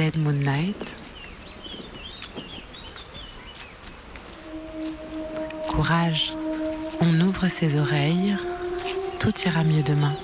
Dead Moon Night. Courage, on ouvre ses oreilles, tout ira mieux demain.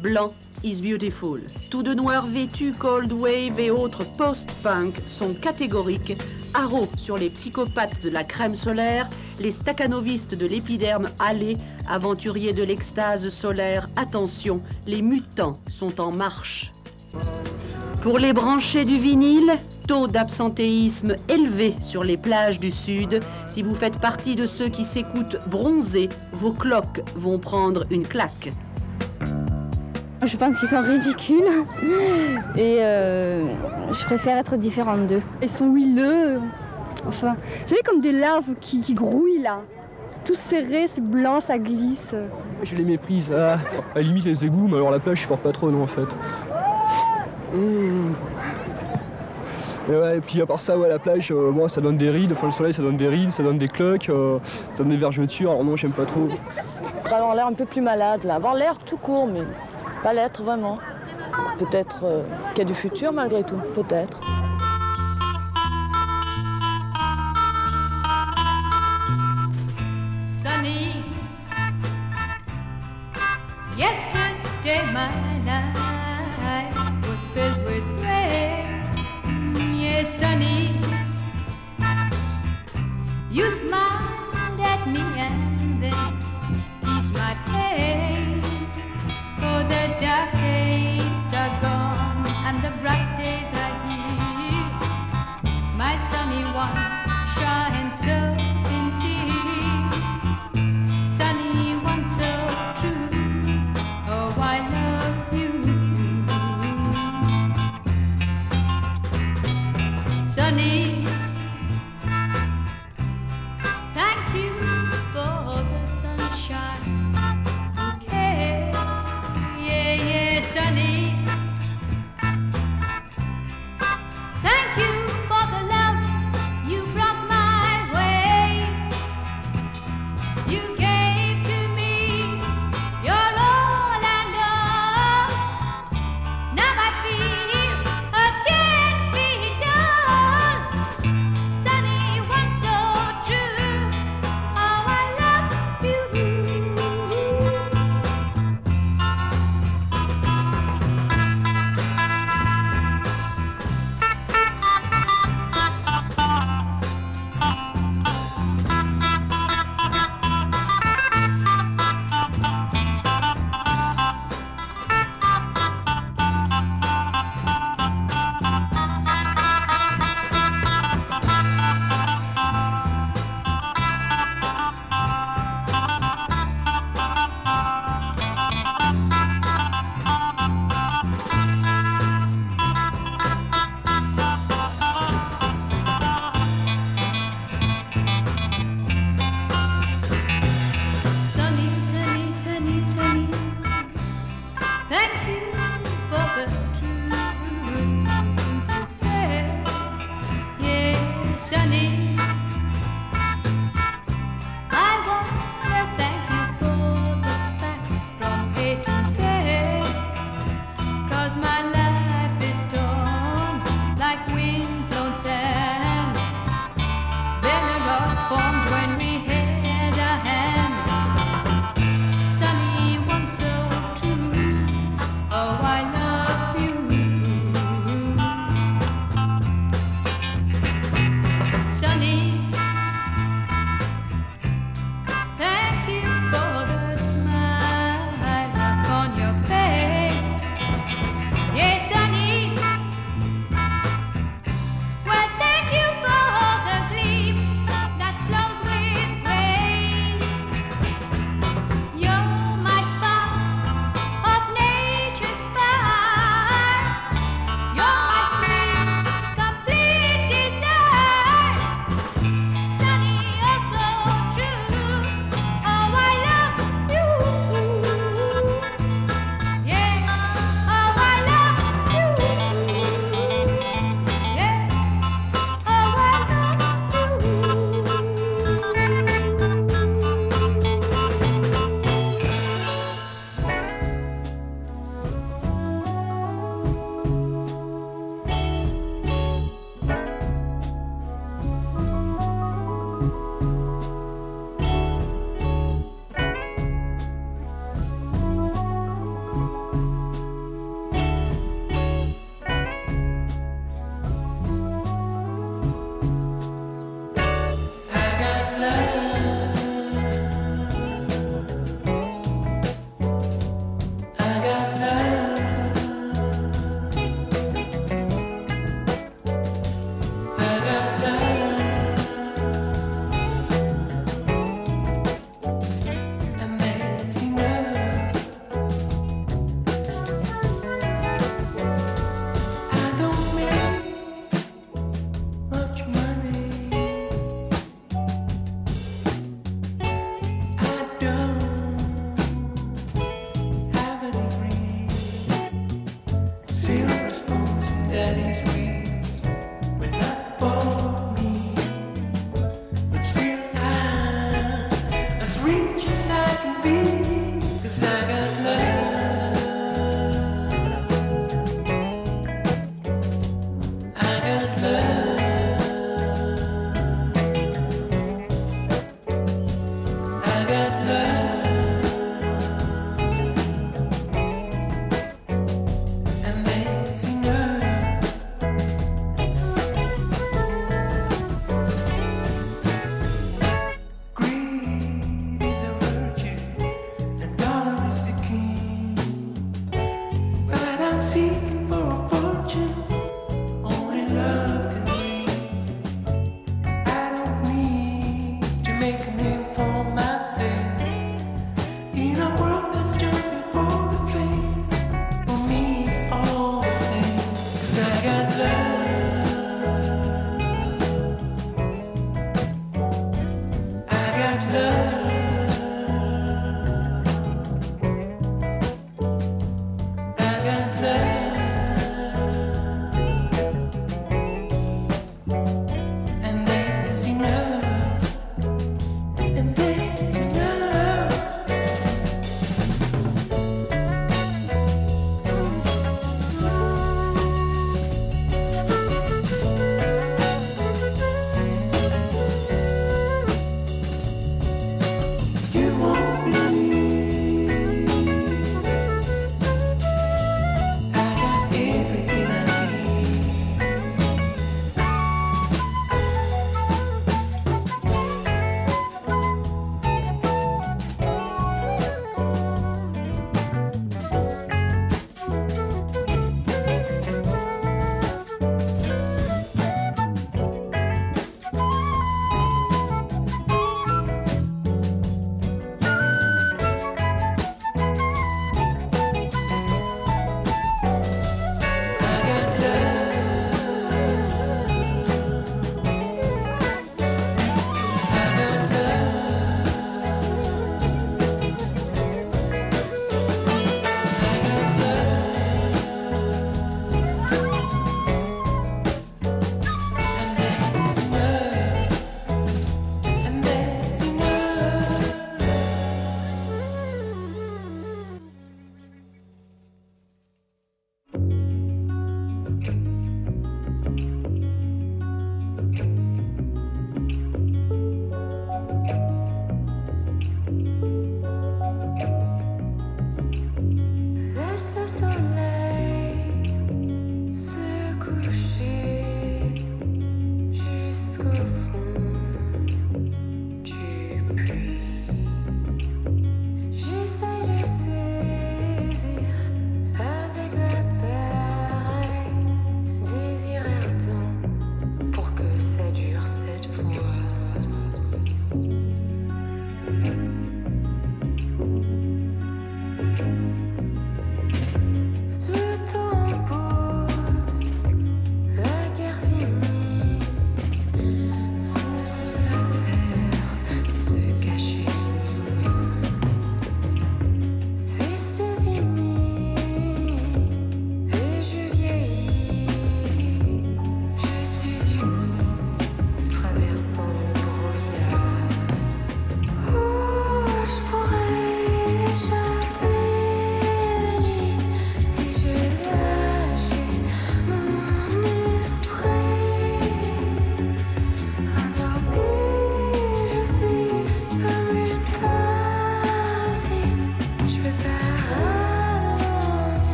Blanc is beautiful. Tout de noir vêtu, cold wave et autres post-punk sont catégoriques, haro sur les psychopathes de la crème solaire, les staccanovistes de l'épiderme allé, aventuriers de l'extase solaire, attention, les mutants sont en marche. Pour les branchés du vinyle, taux d'absentéisme élevé sur les plages du Sud. Si vous faites partie de ceux qui s'écoutent bronzés, vos cloques vont prendre une claque. Je pense qu'ils sont ridicules et euh, je préfère être différente d'eux. Ils sont huileux, enfin, vous savez comme des larves qui, grouillent là. Tout serré, c'est blanc, ça glisse. Je les méprise. Ah, à la limite les égouts, mais alors la plage je porte pas trop non en fait. Mmh. Et, ouais, et puis à part ça, ouais, la plage, euh, moi ça donne des rides, enfin le soleil ça donne des rides, ça donne des cloques, euh, ça donne des vergetures, alors non j'aime pas trop. Avoir l'air un peu plus malade là, avoir l'air tout court mais pas l'être vraiment. Peut-être euh, qu'il y a du futur malgré tout, peut-être. Sunny, yesterday my life was filled with rain. Yes, sunny, you smiled dark days are gone and the bright days are here. My sunny one shines so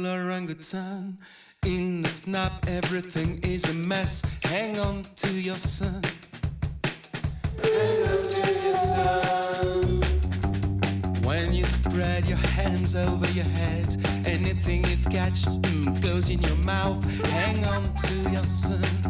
little orangutan. In the snap, everything is a mess. Hang on to your son. Hang on to your son. When you spread your hands over your head, anything you catch mm, goes in your mouth. Hang on to your son.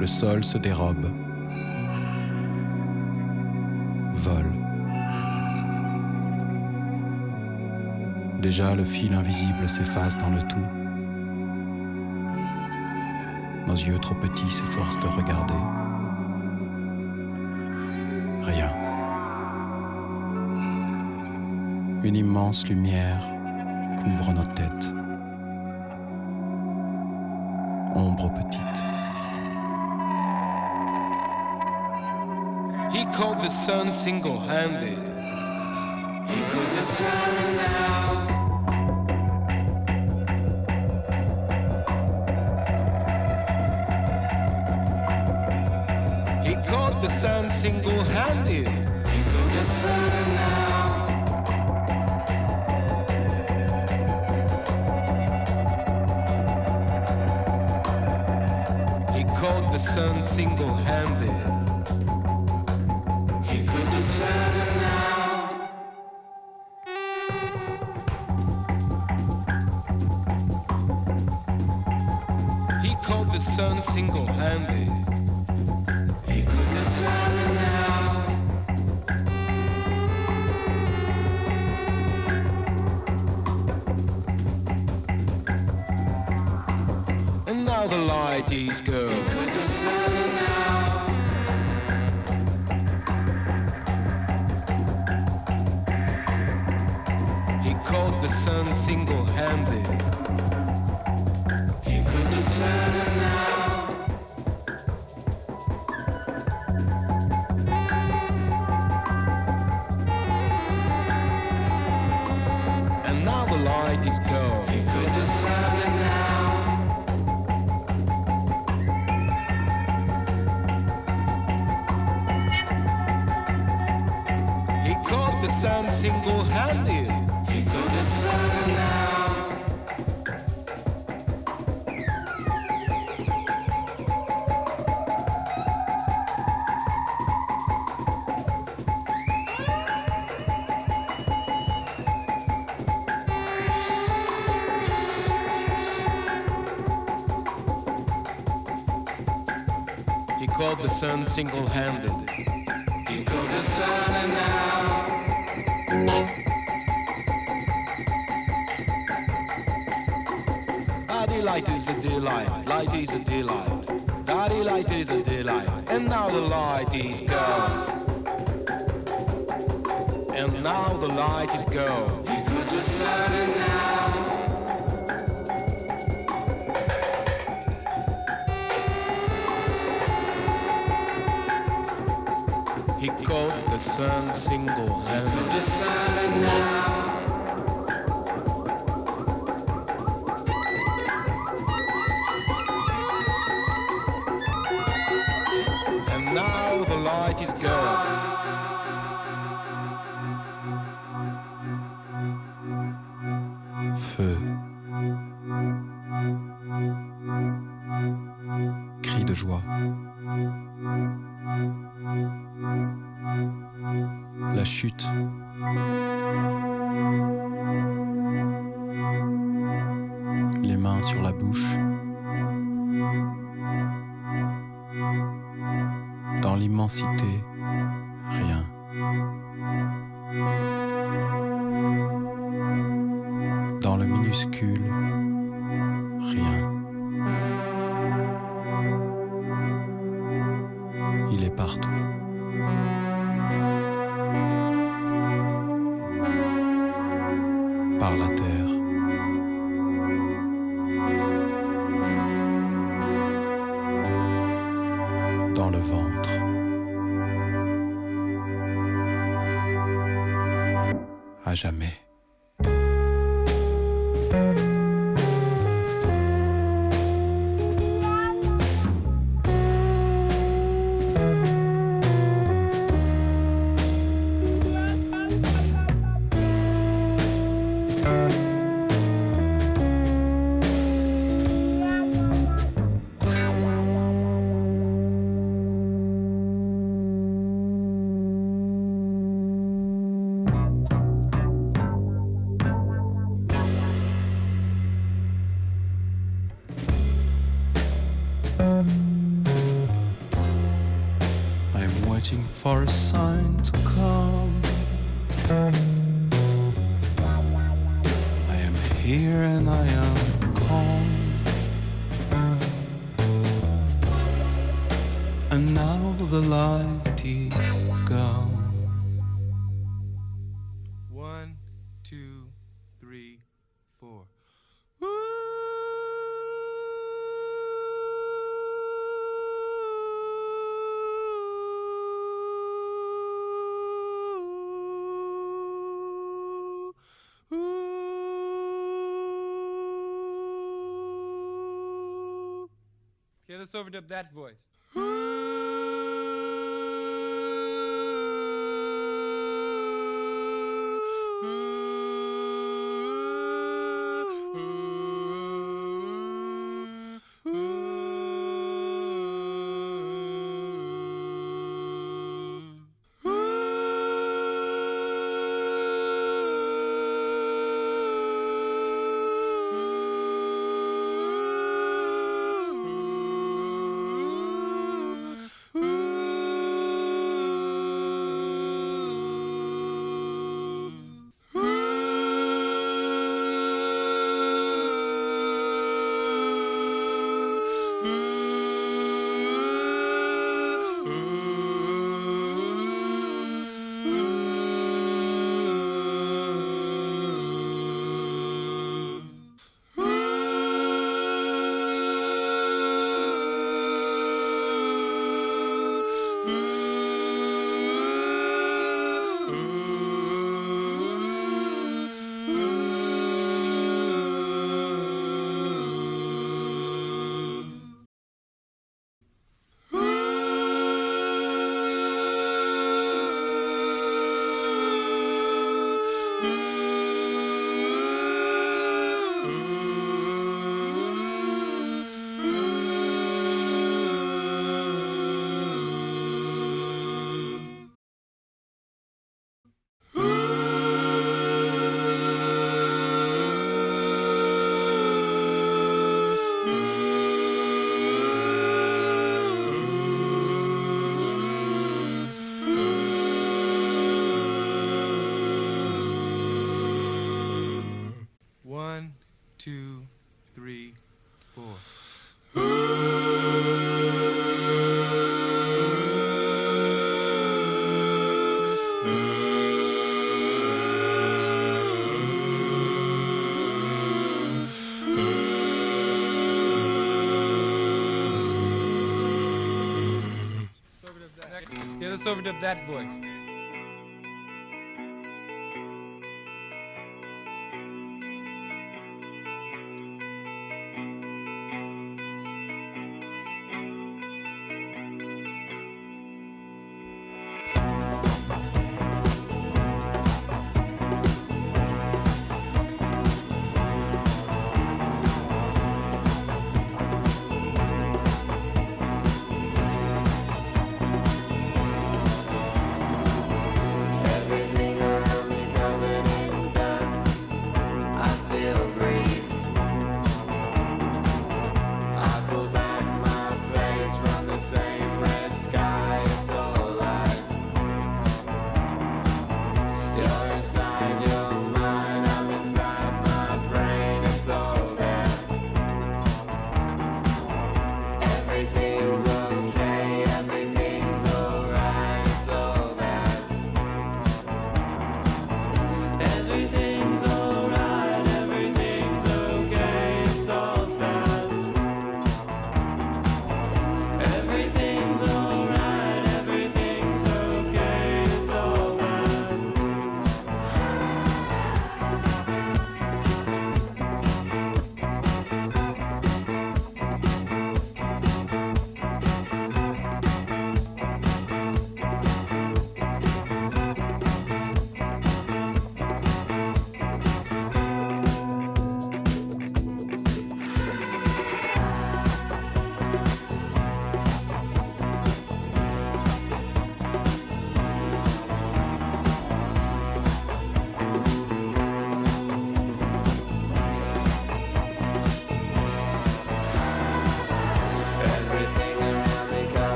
le sol se dérobe. Vol. Déjà le fil invisible s'efface dans le tout. Nos yeux trop petits s'efforcent de regarder. Rien. Une immense lumière couvre nos têtes. caught the sun single handed. He caught the sun now. He caught the sun single handed. He caught the sun now. He caught the sun single handed. Now the light is go. He called the sun single-handed. Single-handed. He called the. Daddy light is a delight, light is a delight. Daddy light is a delight, and now the light is gone. And now the light is gone. He called the sun now. He called the sun single-handed. the for a sign to come. I am here and I am calm. And now the light is Okay, let's that voice. Let's overdub that voice.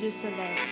de soleil.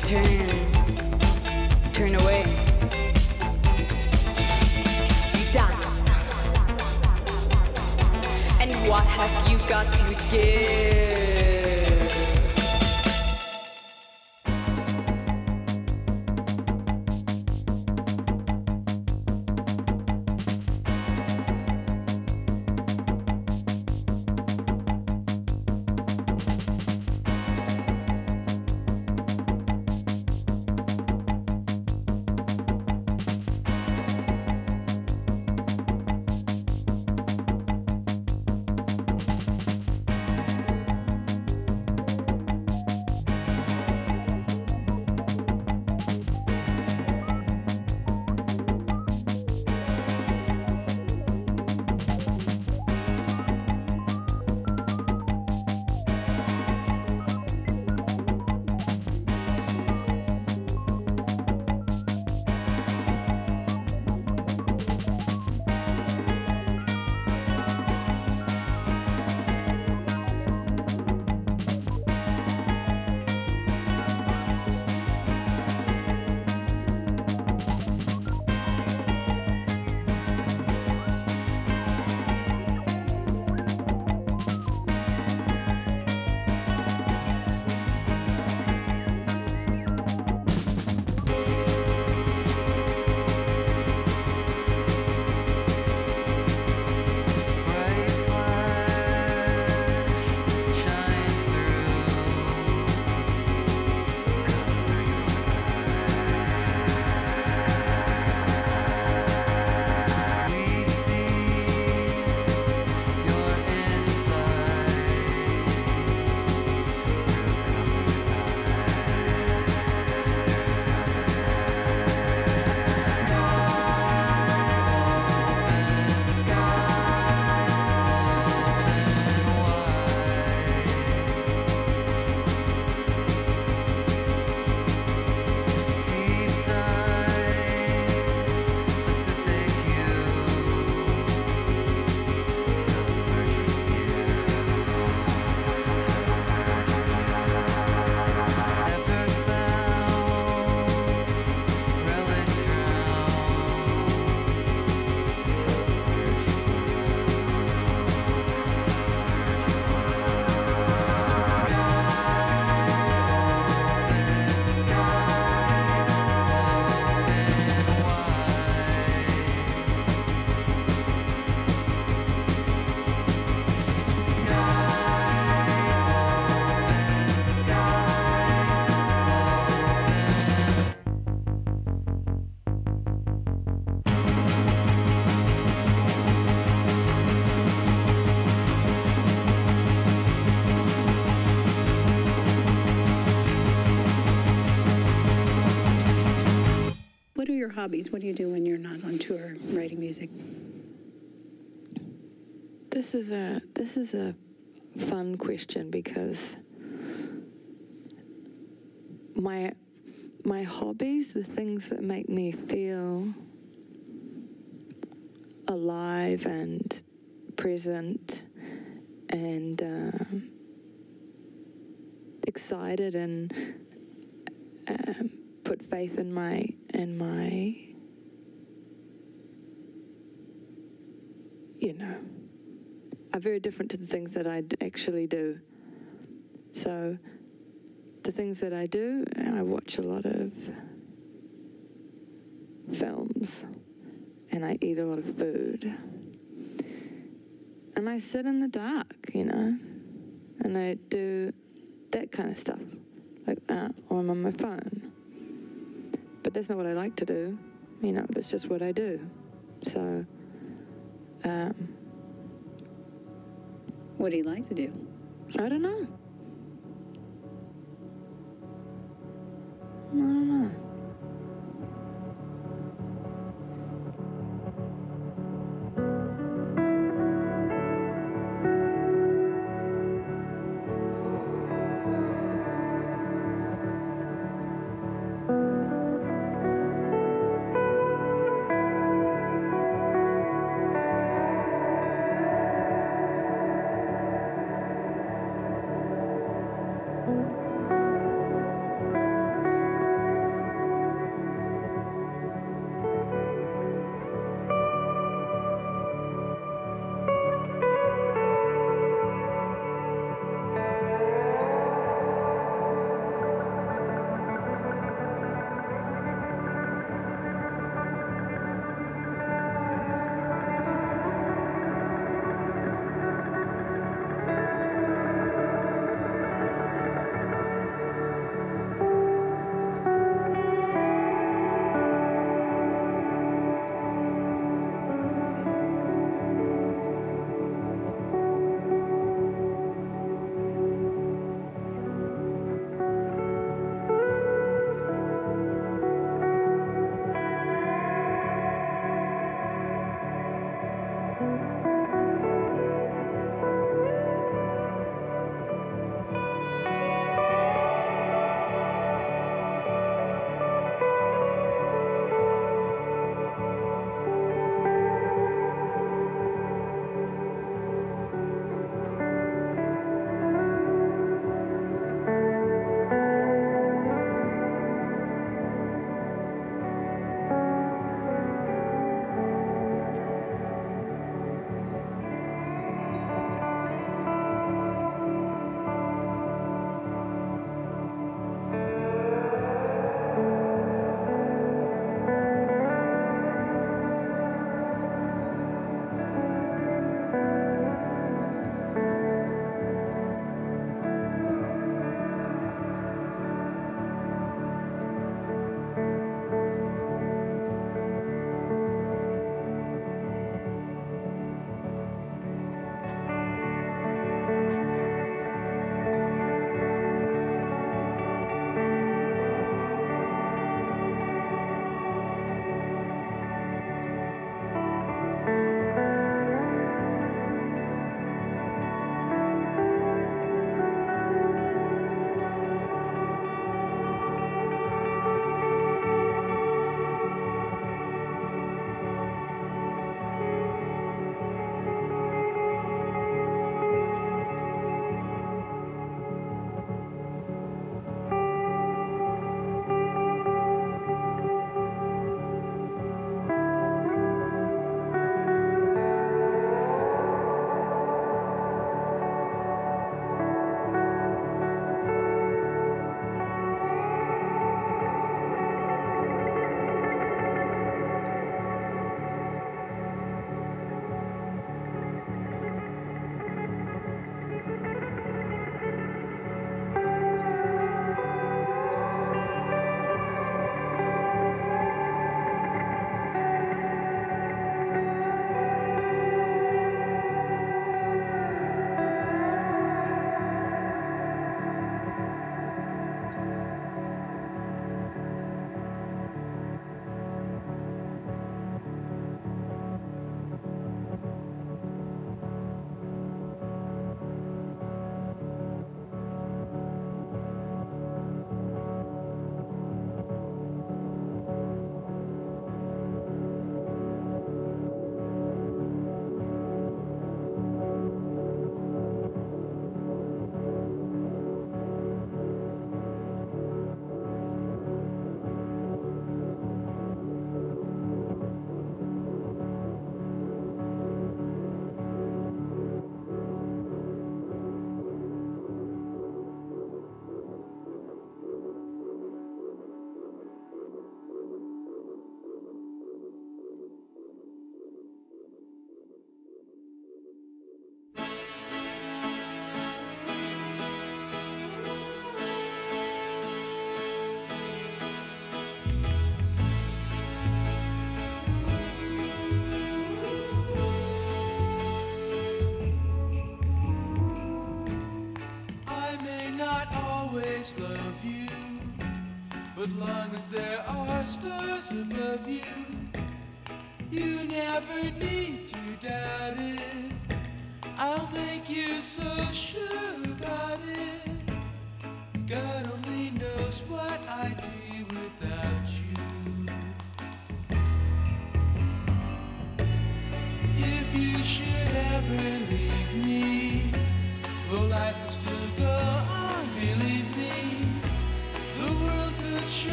Turn, turn away. Dance. And what have you got to give? Hobbies? What do you do when you're not on tour writing music? This is a this is a fun question because my my hobbies, the things that make me feel alive and present and uh, excited and um, put faith in my in my you know are very different to the things that I actually do. So the things that I do, I watch a lot of films and I eat a lot of food. And I sit in the dark, you know, and I do that kind of stuff, like uh, or I'm on my phone. But that's not what I like to do, you know. That's just what I do. So, um, What do you like to do? I don't know. I don't know.